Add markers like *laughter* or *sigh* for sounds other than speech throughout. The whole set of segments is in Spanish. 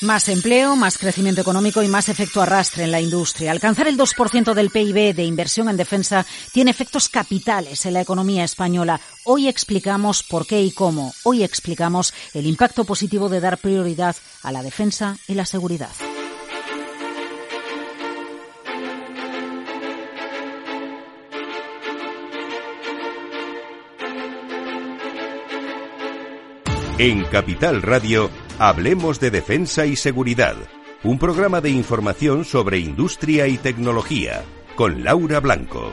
Más empleo, más crecimiento económico y más efecto arrastre en la industria. Alcanzar el 2% del PIB de inversión en defensa tiene efectos capitales en la economía española. Hoy explicamos por qué y cómo. Hoy explicamos el impacto positivo de dar prioridad a la defensa y la seguridad. En Capital Radio, Hablemos de Defensa y Seguridad, un programa de información sobre industria y tecnología, con Laura Blanco.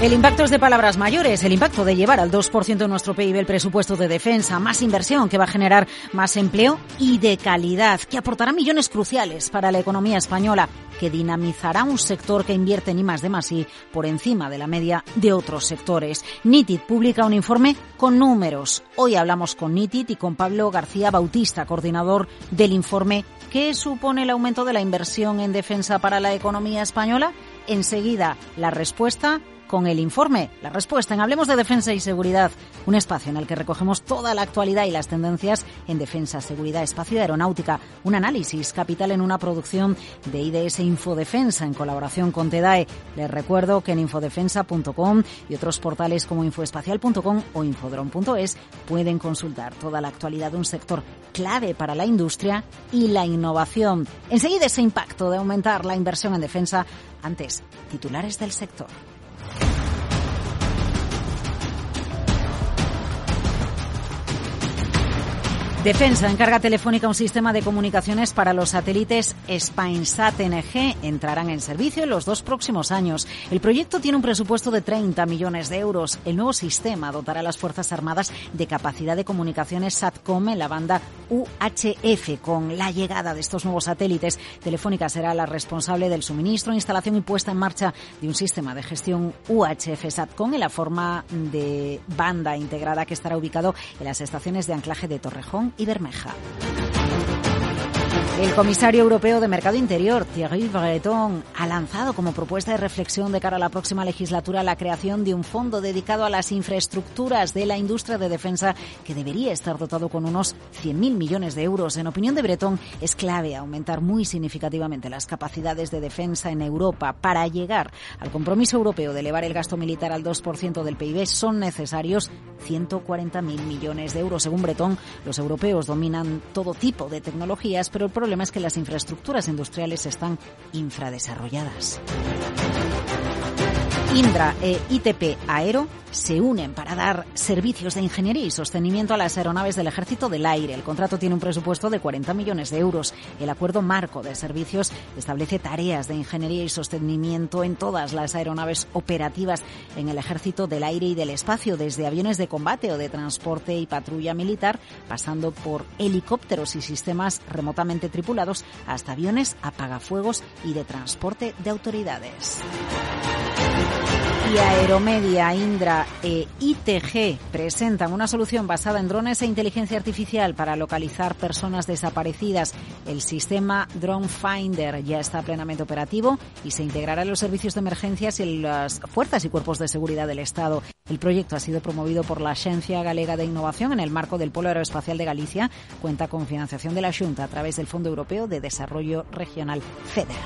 El impacto es de palabras mayores, el impacto de llevar al 2% de nuestro PIB el presupuesto de defensa, más inversión que va a generar más empleo y de calidad, que aportará millones cruciales para la economía española, que dinamizará un sector que invierte en I más de más I por encima de la media de otros sectores. NITID publica un informe con números. Hoy hablamos con NITID y con Pablo García Bautista, coordinador del informe. ¿Qué supone el aumento de la inversión en defensa para la economía española? Enseguida, la respuesta con el informe, la respuesta en Hablemos de Defensa y Seguridad, un espacio en el que recogemos toda la actualidad y las tendencias en defensa, seguridad, espacio y aeronáutica, un análisis capital en una producción de IDS Infodefensa en colaboración con TEDAE. Les recuerdo que en infodefensa.com y otros portales como infoespacial.com o infodron.es pueden consultar toda la actualidad de un sector clave para la industria y la innovación. Enseguida ese impacto de aumentar la inversión en defensa. Antes, titulares del sector. Defensa encarga Telefónica un sistema de comunicaciones para los satélites Spainsat NG. Entrarán en servicio en los dos próximos años. El proyecto tiene un presupuesto de 30 millones de euros. El nuevo sistema dotará a las Fuerzas Armadas de capacidad de comunicaciones SATCOM en la banda UHF. Con la llegada de estos nuevos satélites, Telefónica será la responsable del suministro, instalación y puesta en marcha de un sistema de gestión UHF SATCOM en la forma de banda integrada que estará ubicado en las estaciones de anclaje de Torrejón y Bermeja. El comisario europeo de Mercado Interior, Thierry Breton, ha lanzado como propuesta de reflexión de cara a la próxima legislatura la creación de un fondo dedicado a las infraestructuras de la industria de defensa que debería estar dotado con unos 100.000 millones de euros. En opinión de Breton, es clave aumentar muy significativamente las capacidades de defensa en Europa. Para llegar al compromiso europeo de elevar el gasto militar al 2% del PIB son necesarios 140.000 millones de euros. Según Breton, los europeos dominan todo tipo de tecnologías, pero el el problema es que las infraestructuras industriales están infradesarrolladas. Indra e ITP Aero se unen para dar servicios de ingeniería y sostenimiento a las aeronaves del Ejército del Aire. El contrato tiene un presupuesto de 40 millones de euros. El acuerdo marco de servicios establece tareas de ingeniería y sostenimiento en todas las aeronaves operativas en el Ejército del Aire y del Espacio, desde aviones de combate o de transporte y patrulla militar, pasando por helicópteros y sistemas remotamente tripulados, hasta aviones apagafuegos y de transporte de autoridades. Aeromedia, Indra e ITG presentan una solución basada en drones e inteligencia artificial para localizar personas desaparecidas. El sistema Drone Finder ya está plenamente operativo y se integrará en los servicios de emergencias y en las fuerzas y cuerpos de seguridad del Estado. El proyecto ha sido promovido por la Agencia Galega de Innovación en el marco del Polo Aeroespacial de Galicia. Cuenta con financiación de la Junta a través del Fondo Europeo de Desarrollo Regional FEDER.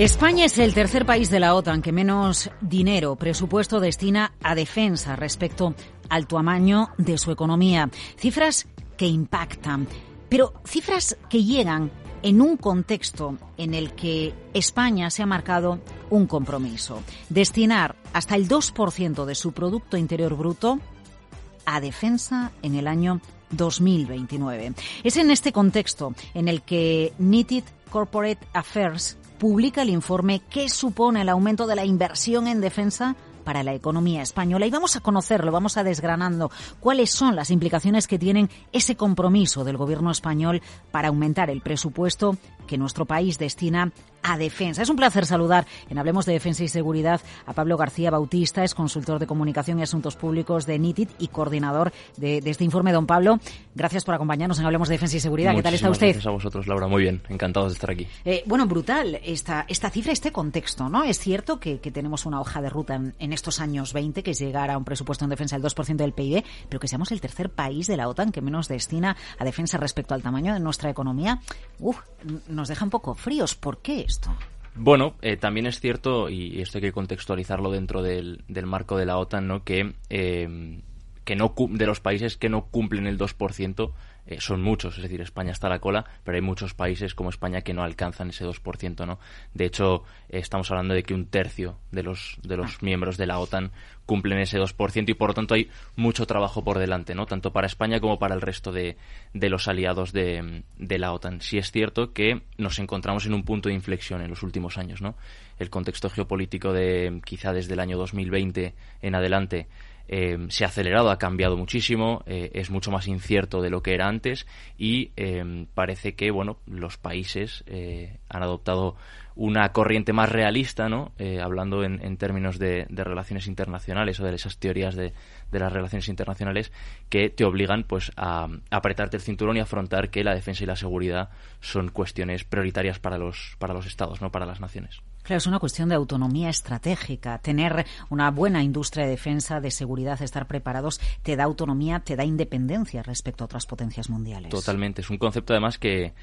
España es el tercer país de la OTAN que menos dinero, presupuesto destina a defensa respecto al tamaño de su economía. Cifras que impactan, pero cifras que llegan en un contexto en el que España se ha marcado un compromiso, destinar hasta el 2% de su Producto Interior Bruto a defensa en el año 2029. Es en este contexto en el que Knitted Corporate Affairs publica el informe ¿Qué supone el aumento de la inversión en defensa para la economía española. Y vamos a conocerlo, vamos a desgranando cuáles son las implicaciones que tienen ese compromiso del Gobierno español para aumentar el presupuesto que nuestro país destina a defensa. Es un placer saludar en Hablemos de Defensa y Seguridad a Pablo García Bautista, es consultor de comunicación y asuntos públicos de NITID y coordinador de, este informe. Don Pablo, gracias por acompañarnos en Hablemos de Defensa y Seguridad. ¿Qué tal está usted? Gracias a vosotros, Laura. Muy bien, encantados de estar aquí. Eh, bueno, brutal esta, esta cifra, este contexto, ¿no? Es cierto que, tenemos una hoja de ruta en, estos años 20, que es llegar a un presupuesto en defensa del 2% del PIB, pero que seamos el tercer país de la OTAN que menos destina a defensa respecto al tamaño de nuestra economía. Uf, nos deja un poco fríos. ¿Por qué esto? Bueno, eh, también es cierto, y esto hay que contextualizarlo dentro del, marco de la OTAN, ¿no? que, eh, que no de los países que no cumplen el 2%, eh, son muchos, es decir, España está a la cola, pero hay muchos países como España que no alcanzan ese 2%, ¿no? De hecho, estamos hablando de que un tercio de los, de los ah. miembros de la OTAN cumplen ese 2% y por lo tanto hay mucho trabajo por delante, ¿no? Tanto para España como para el resto de, de los aliados de, de, la OTAN. Sí es cierto que nos encontramos en un punto de inflexión en los últimos años, ¿no? El contexto geopolítico de quizá desde el año 2020 en adelante eh, se ha acelerado, ha cambiado muchísimo, eh, es mucho más incierto de lo que era antes y eh, parece que bueno los países han adoptado una corriente más realista, ¿no? hablando en, términos de, relaciones internacionales o de esas teorías de, las relaciones internacionales que te obligan pues a, apretarte el cinturón y afrontar que la defensa y la seguridad son cuestiones prioritarias para los para los estados, no para las naciones. Claro, es una cuestión de autonomía estratégica. Tener una buena industria de defensa, de seguridad, estar preparados, te da autonomía, te da independencia respecto a otras potencias mundiales. Totalmente. Es un concepto además que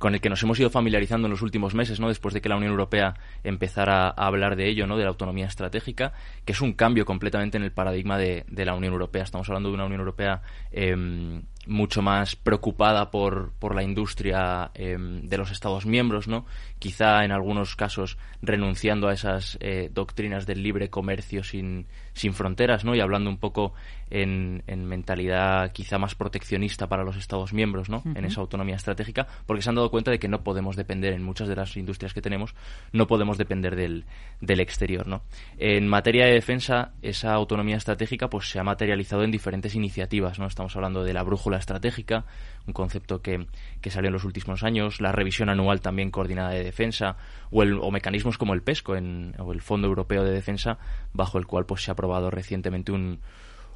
con el que nos hemos ido familiarizando en los últimos meses, ¿no? Después de que la Unión Europea empezara a hablar de ello, ¿no? De la autonomía estratégica, que es un cambio completamente en el paradigma de, la Unión Europea. Estamos hablando de una Unión Europea em, mucho más preocupada por, por la industria em, de los Estados miembros, ¿no? Quizá en algunos casos renunciando a esas eh, doctrinas del libre comercio sin, sin fronteras, ¿no? Y hablando un poco en, en, mentalidad quizá más proteccionista para los Estados miembros, ¿no? En esa autonomía estratégica, porque se han dado cuenta de que no podemos depender en muchas de las industrias que tenemos, no podemos depender del, del exterior, ¿no? En materia de defensa, esa autonomía estratégica pues se ha materializado en diferentes iniciativas, ¿no? Estamos hablando de la brújula estratégica, un concepto que, salió en los últimos años, la revisión anual también coordinada de defensa, o, el, o mecanismos como el PESCO, en, o el Fondo Europeo de Defensa, bajo el cual pues, se ha aprobado recientemente un,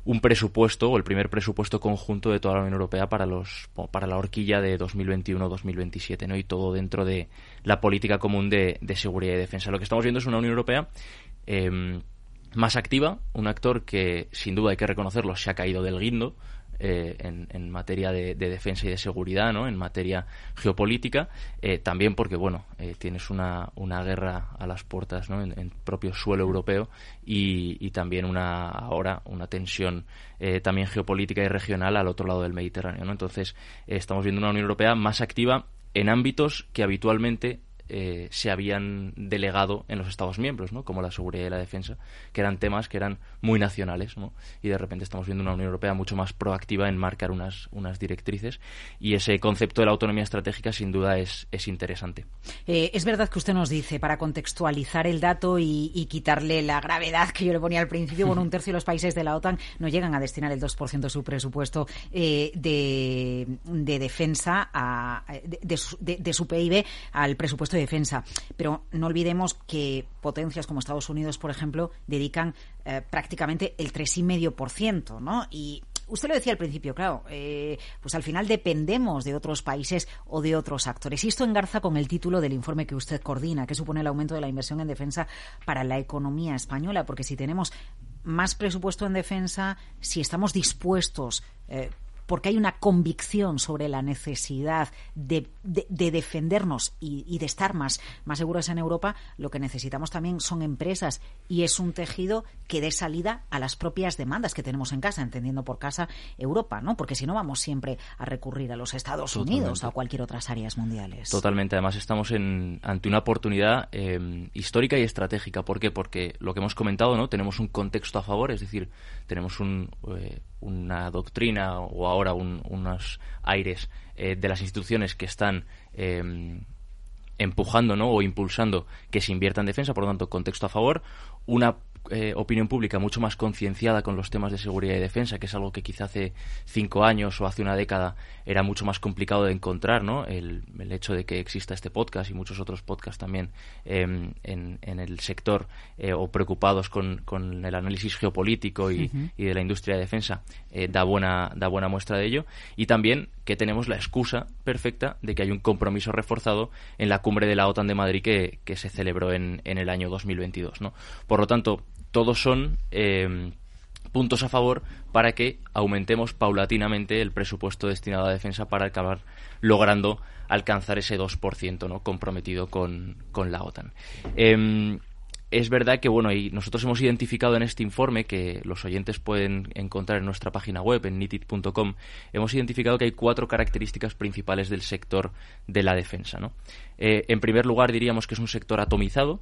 un presupuesto o el primer presupuesto conjunto de toda la Unión Europea para los para la horquilla de 2021-2027 no y todo dentro de la política común de, seguridad y defensa. Lo que estamos viendo es una Unión Europea em, más activa un actor que sin duda hay que reconocerlo se ha caído del guindo eh, en, materia de, defensa y de seguridad, ¿no? en materia geopolítica, eh, también porque bueno, eh, tienes una, una, guerra a las puertas ¿no? en, propio suelo europeo y, también una ahora una tensión también geopolítica y regional al otro lado del Mediterráneo. ¿no? Entonces estamos viendo una Unión Europea más activa en ámbitos que habitualmente eh, se habían delegado en los Estados miembros, ¿no? como la seguridad y la defensa, que eran temas que eran muy nacionales, ¿no? y de repente estamos viendo una Unión Europea mucho más proactiva en marcar unas, unas directrices, y ese concepto de la autonomía estratégica sin duda es, es interesante. Eh, es verdad que usted nos dice, para contextualizar el dato y, quitarle la gravedad que yo le ponía al principio, bueno, un *laughs* tercio de los países de la OTAN no llegan a destinar el 2% de su presupuesto eh, de, de, defensa, a, de, su, de su PIB al presupuesto de defensa. Pero no olvidemos que potencias como Estados Unidos, por ejemplo, dedican eh, prácticamente el 3,5%, ¿no? Y usted lo decía al principio, claro, eh, pues al final dependemos de otros países o de otros actores. Y esto engarza con el título del informe que usted coordina, que supone el aumento de la inversión en defensa para la economía española, porque si tenemos más presupuesto en defensa, si estamos dispuestos eh, porque hay una convicción sobre la necesidad de, defendernos y, de estar más, más seguros en Europa, lo que necesitamos también son empresas y es un tejido que dé salida a las propias demandas que tenemos en casa, entendiendo por casa Europa, ¿no? Porque si no vamos siempre a recurrir a los Estados Unidos o a cualquier otras áreas mundiales. Totalmente. Además estamos en, ante una oportunidad eh, histórica y estratégica. ¿Por qué? Porque lo que hemos comentado, ¿no? Tenemos un contexto a favor, es decir, tenemos un, eh, una doctrina o ahora unos aires eh, de las instituciones que están em, empujando ¿no? o impulsando que se invierta en defensa, por lo tanto, contexto a favor, una eh, opinión pública mucho más concienciada con los temas de seguridad y defensa, que es algo que quizá hace cinco años o hace una década era mucho más complicado de encontrar, ¿no? El, hecho de que exista este podcast y muchos otros podcasts también em, en, el sector eh, o preocupados con, el análisis geopolítico y, de la industria de defensa eh, da, buena, da buena muestra de ello. Y también que tenemos la excusa perfecta de que hay un compromiso reforzado en la cumbre de la OTAN de Madrid que, que se celebró en, en el año 2022, ¿no? Por lo tanto, todos son eh, puntos a favor para que aumentemos paulatinamente el presupuesto destinado a defensa para acabar logrando alcanzar ese 2% ¿no? comprometido con, la OTAN. Em, es verdad que bueno, y nosotros hemos identificado en este informe que los oyentes pueden encontrar en nuestra página web en nitid.com, hemos identificado que hay cuatro características principales del sector de la defensa. ¿no? Eh, en primer lugar, diríamos que es un sector atomizado,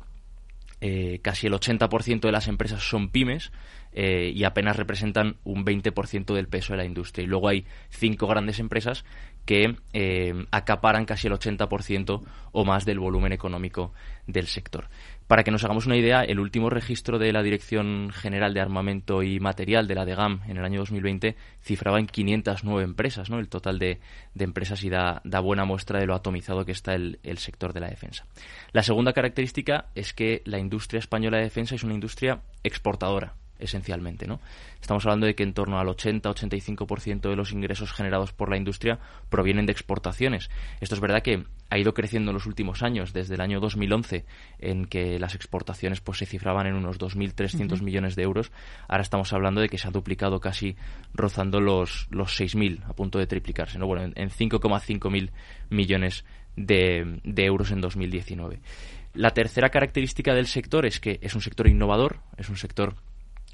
eh, casi el 80% de las empresas son pymes eh, y apenas representan un 20% del peso de la industria. Y luego hay cinco grandes empresas que eh, acaparan casi el 80% o más del volumen económico del sector. Para que nos hagamos una idea, el último registro de la Dirección General de Armamento y Material de la DEGAM en el año 2020 cifraba en 509 empresas, ¿no? el total de, empresas y da, buena muestra de lo atomizado que está el, el sector de la defensa. La segunda característica es que la industria española de defensa es una industria exportadora esencialmente. ¿no? Estamos hablando de que en torno al 80-85% de los ingresos generados por la industria provienen de exportaciones. Esto es verdad que ha ido creciendo en los últimos años, desde el año 2011, en que las exportaciones pues, se cifraban en unos 2.300 millones de euros. Ahora estamos hablando de que se ha duplicado casi rozando los, los 6.000, a punto de triplicarse. ¿no? Bueno, en, 5,5 mil millones de, de euros en 2019. La tercera característica del sector es que es un sector innovador, es un sector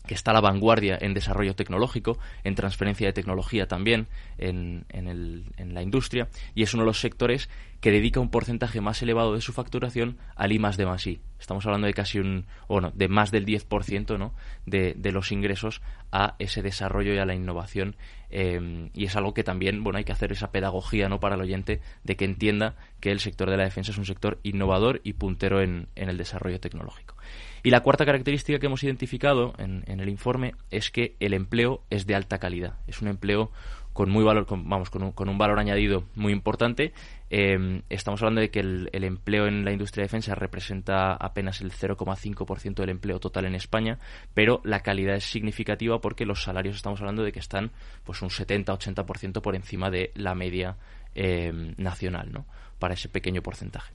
que está a la vanguardia en desarrollo tecnológico, en transferencia de tecnología también en, en, la industria, y es uno de los sectores que dedica un porcentaje más elevado de su facturación al I más de más I. Estamos hablando de casi un, bueno, de más del 10% ¿no? de, de los ingresos a ese desarrollo y a la innovación. Eh, y es algo que también, bueno, hay que hacer esa pedagogía ¿no? para el oyente de que entienda que el sector de la defensa es un sector innovador y puntero en, en el desarrollo tecnológico. Y la cuarta característica que hemos identificado en, el informe es que el empleo es de alta calidad. Es un empleo con muy valor, vamos, con un, valor añadido muy importante. Em, estamos hablando de que el, empleo en la industria de defensa representa apenas el 0,5% del empleo total en España, pero la calidad es significativa porque los salarios estamos hablando de que están pues un 70-80% por encima de la media em, nacional, ¿no? Para ese pequeño porcentaje.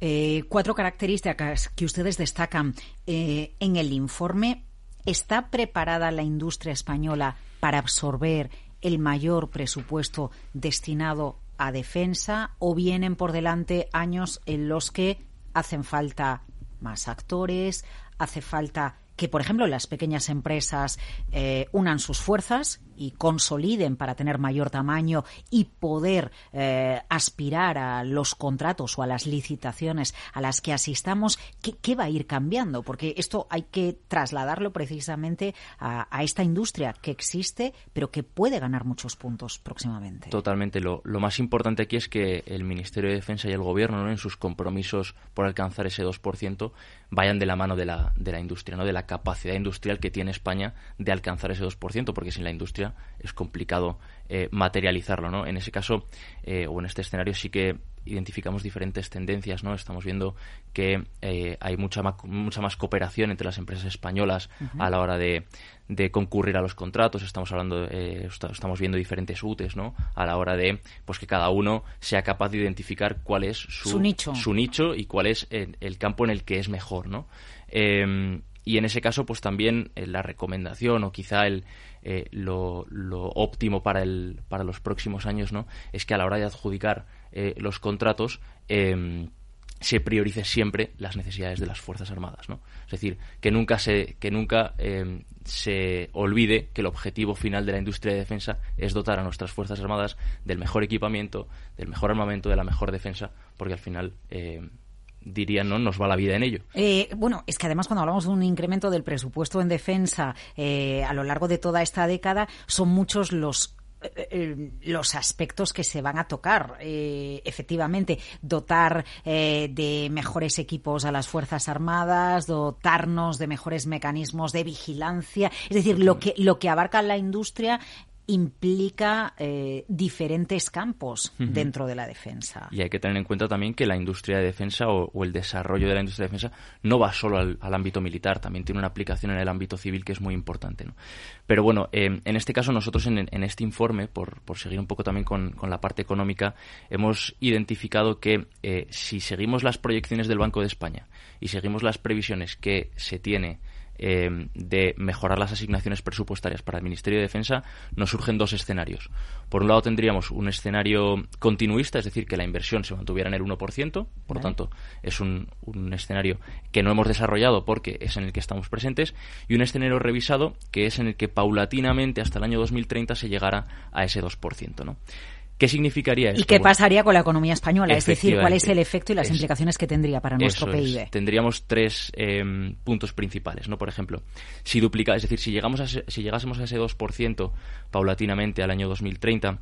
Eh, cuatro características que ustedes destacan eh, en el informe. ¿Está preparada la industria española para absorber el mayor presupuesto destinado a defensa o vienen por delante años en los que hacen falta más actores, hace falta que, por ejemplo, las pequeñas empresas eh, unan sus fuerzas y consoliden para tener mayor tamaño y poder eh, aspirar a los contratos o a las licitaciones a las que asistamos, ¿qué, va a ir cambiando? Porque esto hay que trasladarlo precisamente a, esta industria que existe, pero que puede ganar muchos puntos próximamente. Totalmente. Lo, más importante aquí es que el Ministerio de Defensa y el Gobierno, en sus compromisos por alcanzar ese 2%, vayan de la mano de la, de la industria, ¿no? de la capacidad industrial que tiene España de alcanzar ese 2%, porque sin la industria es complicado eh, materializarlo, ¿no? En ese caso, eh, o en este escenario, sí que identificamos diferentes tendencias, ¿no? Estamos viendo que eh, hay mucha, mucha más cooperación entre las empresas españolas a la hora de, concurrir a los contratos. Estamos hablando, estamos viendo diferentes UTES, ¿no? A la hora de, pues que cada uno sea capaz de identificar cuál es su, nicho. su nicho y cuál es el, campo en el que es mejor, ¿no? Y en ese caso, pues también la recomendación o quizá el, eh, lo, óptimo para, el, para los próximos años ¿no? es que a la hora de adjudicar eh, los contratos em, se priorice siempre las necesidades de las Fuerzas Armadas. ¿no? Es decir, que nunca, se, que nunca em, se olvide que el objetivo final de la industria de defensa es dotar a nuestras Fuerzas Armadas del mejor equipamiento, del mejor armamento, de la mejor defensa, porque al final dirían, ¿no? Nos va la vida en ello. Eh, bueno, es que además cuando hablamos de un incremento del presupuesto en defensa eh, a lo largo de toda esta década, son muchos los los aspectos que se van a tocar. efectivamente, dotar de mejores equipos a las Fuerzas Armadas, dotarnos de mejores mecanismos de vigilancia. Es decir, lo que, lo que abarca la industria implica eh, diferentes campos dentro de la defensa. Y hay que tener en cuenta también que la industria de defensa o, el desarrollo de la industria de defensa no va solo al, ámbito militar, también tiene una aplicación en el ámbito civil que es muy importante. Pero bueno, eh, en este caso nosotros en, este informe, por, seguir un poco también con, la parte económica, hemos identificado que eh, si seguimos las proyecciones del Banco de España y seguimos las previsiones que se tiene eh, de mejorar las asignaciones presupuestarias para el Ministerio de Defensa, nos surgen dos escenarios. Por un lado tendríamos un escenario continuista, es decir, que la inversión se mantuviera en el 1%, por lo tanto es un, un, escenario que no hemos desarrollado porque es en el que estamos presentes, y un escenario revisado que es en el que paulatinamente hasta el año 2030 se llegara a ese 2%. ¿no? ¿Qué significaría esto? ¿Y qué pasaría con la economía española? Es decir, ¿cuál es el efecto y las implicaciones que tendría para nuestro PIB? Tendríamos tres em, puntos principales, ¿no? Por ejemplo, si duplica, es decir, si llegamos a, si llegásemos a ese 2% paulatinamente al año 2030,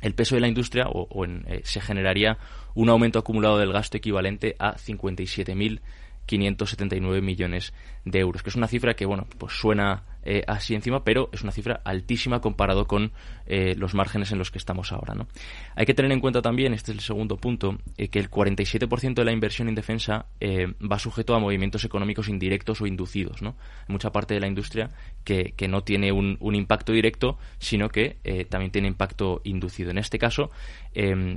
el peso de la industria o, eh, se generaría un aumento acumulado del gasto equivalente a 57.579 millones de euros, que es una cifra que, bueno, pues suena eh, así encima, pero es una cifra altísima comparado con eh, los márgenes en los que estamos ahora. ¿no? Hay que tener en cuenta también, este es el segundo punto, eh, que el 47% de la inversión en defensa va sujeto a movimientos económicos indirectos o inducidos. ¿no? mucha parte de la industria que, no tiene un, un, impacto directo, sino que también tiene impacto inducido. En este caso,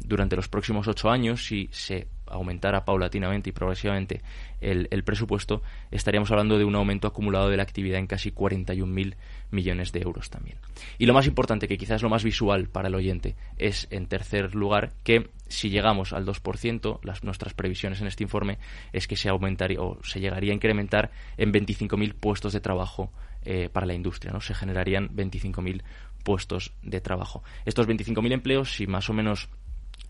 durante los próximos ocho años, si se aumentara paulatinamente y progresivamente el, presupuesto, estaríamos hablando de un aumento acumulado de la actividad en casi 41.000 millones de euros también. Y lo más importante, que quizás lo más visual para el oyente, es, en tercer lugar, que si llegamos al 2%, las, nuestras previsiones en este informe es que se aumentaría o se llegaría a incrementar en 25.000 puestos de trabajo eh, para la industria, ¿no? Se generarían 25.000 puestos de trabajo. Estos 25.000 empleos, si más o menos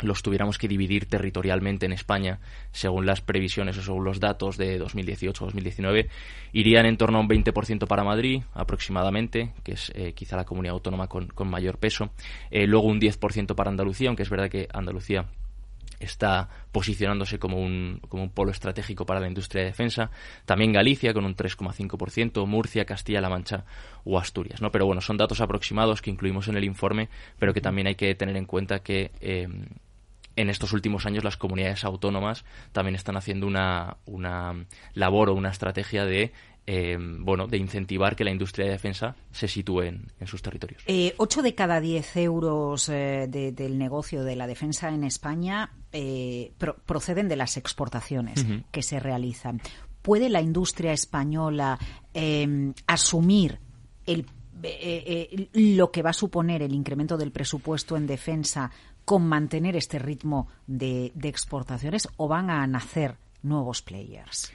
los tuviéramos que dividir territorialmente en España, según las previsiones o según los datos de 2018-2019, irían en torno a un 20% para Madrid, aproximadamente, que es eh, quizá la comunidad autónoma con, mayor peso. Eh, luego un 10% para Andalucía, aunque es verdad que Andalucía está posicionándose como un, como un polo estratégico para la industria de defensa. También Galicia con un 3,5%, Murcia, Castilla-La Mancha o Asturias. ¿no? Pero bueno, son datos aproximados que incluimos en el informe, pero que también hay que tener en cuenta que eh, en estos últimos años las comunidades autónomas también están haciendo una, una labor o una estrategia de eh, bueno, de incentivar que la industria de defensa se sitúe en, sus territorios. Eh, ocho de cada diez euros eh, del negocio de la defensa en España proceden de las exportaciones que se realizan. ¿Puede la industria española asumir el lo que va a suponer el incremento del presupuesto en defensa con mantener este ritmo de, exportaciones o van a nacer nuevos players?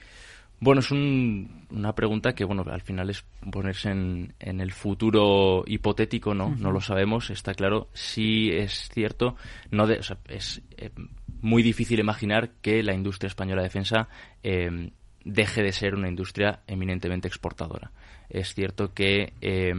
Bueno, es una pregunta que, bueno, al final es ponerse en, el futuro hipotético, ¿no? No lo sabemos, está claro. Sí es cierto, no es eh, muy difícil imaginar que la industria española de defensa eh, deje de ser una industria eminentemente exportadora. Es cierto que eh,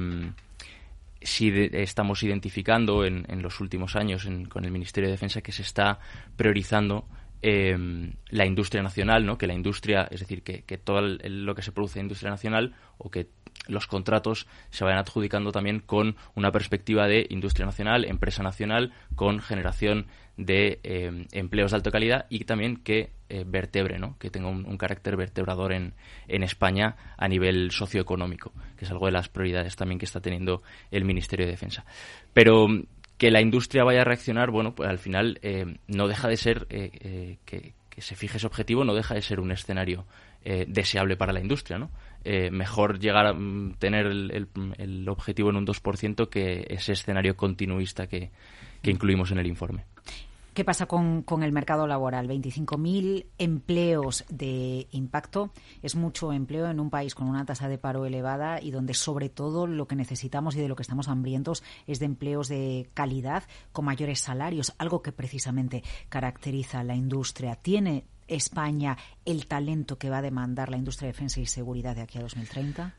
sí estamos identificando en, los últimos años con el Ministerio de Defensa que se está priorizando em, la industria nacional, ¿no? que la industria, es decir, que, todo lo que se produce en industria nacional o que los contratos se vayan adjudicando también con una perspectiva de industria nacional, empresa nacional, con generación de eh, empleos de alta calidad y también que eh, ¿no? que tenga un, carácter vertebrador en, en, España a nivel socioeconómico, que es algo de las prioridades también que está teniendo el Ministerio de Defensa. Pero que la industria vaya a reaccionar, bueno, pues al final eh, no deja de ser que, que, se fije ese objetivo, no deja de ser un escenario deseable para la industria. Eh, mejor llegar a mm, tener el, objetivo en un 2% que ese escenario continuista que, incluimos en el informe. ¿Qué pasa con, el mercado laboral? 25.000 empleos de impacto es mucho empleo en un país con una tasa de paro elevada y donde sobre todo lo que necesitamos y de lo que estamos hambrientos es de empleos de calidad con mayores salarios, algo que precisamente caracteriza la industria. ¿Tiene España el talento que va a demandar la industria de defensa y seguridad de aquí a 2030?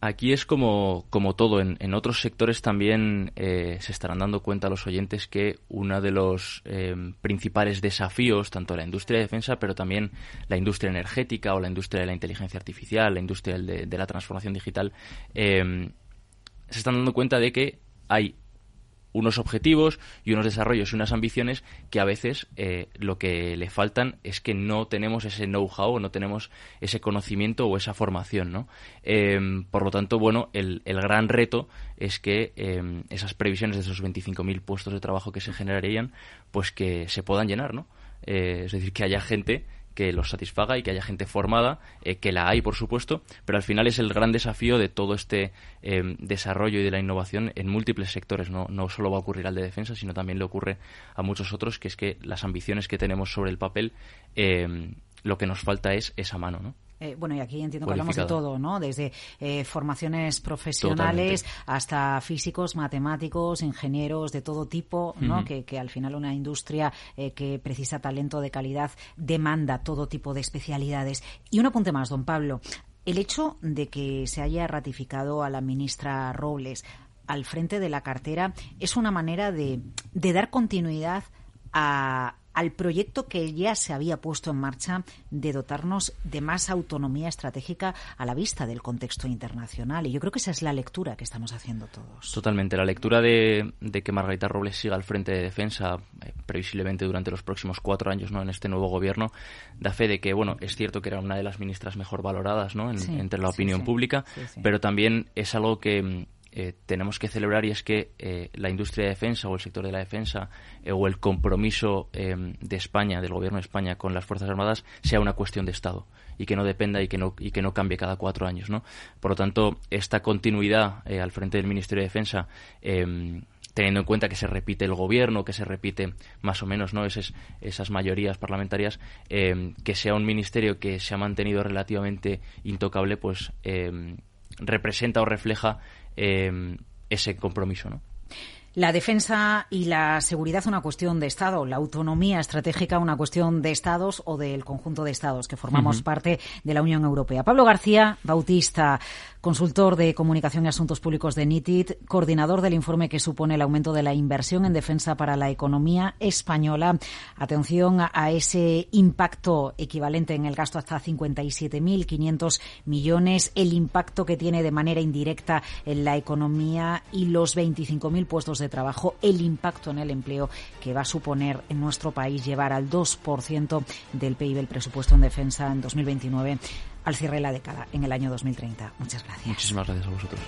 Aquí es como, como todo. En, otros sectores también eh, se estarán dando cuenta los oyentes que uno de los eh, principales desafíos, tanto la industria de defensa, pero también la industria energética o la industria de la inteligencia artificial, la industria de, de la transformación digital, eh, se están dando cuenta de que hay unos objetivos y unos desarrollos y unas ambiciones que a veces eh, lo que le faltan es que no tenemos ese know-how, no tenemos ese conocimiento o esa formación, ¿no? Em, por lo tanto, bueno, el, el gran reto es que em, esas previsiones de esos 25.000 puestos de trabajo que se generarían, pues que se puedan llenar, ¿no? Eh, es decir, que haya gente que los satisfaga y que haya gente formada, eh, que la hay, por supuesto, pero al final es el gran desafío de todo este eh, desarrollo y de la innovación en múltiples sectores. No, no solo va a ocurrir al de defensa, sino también le ocurre a muchos otros, que es que las ambiciones que tenemos sobre el papel, eh, lo que nos falta es esa mano, ¿no? Eh, bueno, y aquí entiendo que hablamos de todo, ¿no? Desde eh, formaciones profesionales hasta físicos, matemáticos, ingenieros de todo tipo, ¿no? que, al final una industria eh, que precisa talento de calidad demanda todo tipo de especialidades. Y un apunte más, don Pablo. El hecho de que se haya ratificado a la ministra Robles al frente de la cartera es una manera de, de dar continuidad a, al proyecto que ya se había puesto en marcha de dotarnos de más autonomía estratégica a la vista del contexto internacional. Y yo creo que esa es la lectura que estamos haciendo todos. Totalmente. La lectura de, que Margarita Robles siga al frente de defensa, eh, previsiblemente durante los próximos cuatro años ¿no? en este nuevo gobierno, da fe de que, bueno, es cierto que era una de las ministras mejor valoradas ¿no? entre la opinión pública, pero también es algo que eh, tenemos que celebrar y es que eh, la industria de defensa o el sector de la defensa eh, o el compromiso de España, del gobierno de España con las Fuerzas Armadas sea una cuestión de Estado y que no dependa y que no, y que no cambie cada cuatro años. ¿no? Por lo tanto, esta continuidad al frente del Ministerio de Defensa em, teniendo en cuenta que se repite el gobierno, que se repite más o menos ¿no? esas, mayorías parlamentarias, em, que sea un ministerio que se ha mantenido relativamente intocable, pues em, representa o refleja eh, ese compromiso, ¿no? La defensa y la seguridad una cuestión de Estado, la autonomía estratégica una cuestión de Estados o del conjunto de Estados que formamos parte de la Unión Europea. Pablo García Bautista, consultor de comunicación y asuntos públicos de NITID, coordinador del informe que supone el aumento de la inversión en defensa para la economía española. Atención a ese impacto equivalente en el gasto hasta 57.500 millones, el impacto que tiene de manera indirecta en la economía y los 25.000 puestos de trabajo, el impacto en el empleo que va a suponer en nuestro país llevar al 2% del PIB el presupuesto en defensa en 2029 al cierre de la década, en el año 2030. Muchas gracias. Muchísimas gracias a vosotros.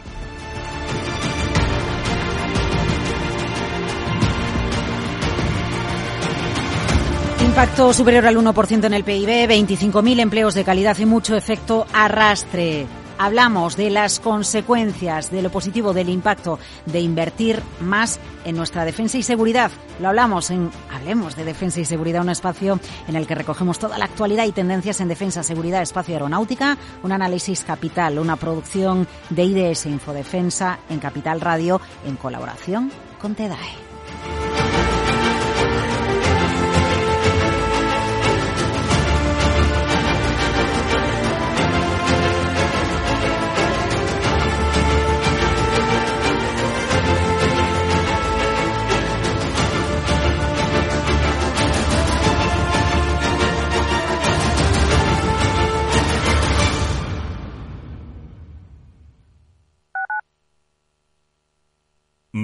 Impacto superior al 1% en el PIB, 25.000 empleos de calidad y mucho efecto arrastre hablamos de las consecuencias, de lo positivo, del impacto de invertir más en nuestra defensa y seguridad. Lo hablamos en Hablemos de Defensa y Seguridad, un espacio en el que recogemos toda la actualidad y tendencias en defensa, seguridad, espacio aeronáutica, un análisis capital, una producción de IDS Infodefensa en Capital Radio en colaboración con TEDAE.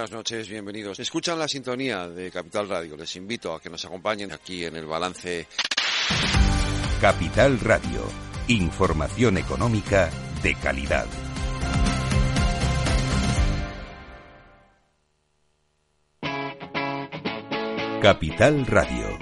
buenas noches, bienvenidos. Escuchan la sintonía de Capital Radio. Les invito a que nos acompañen aquí en el balance. Capital Radio, información económica de calidad. Capital Radio.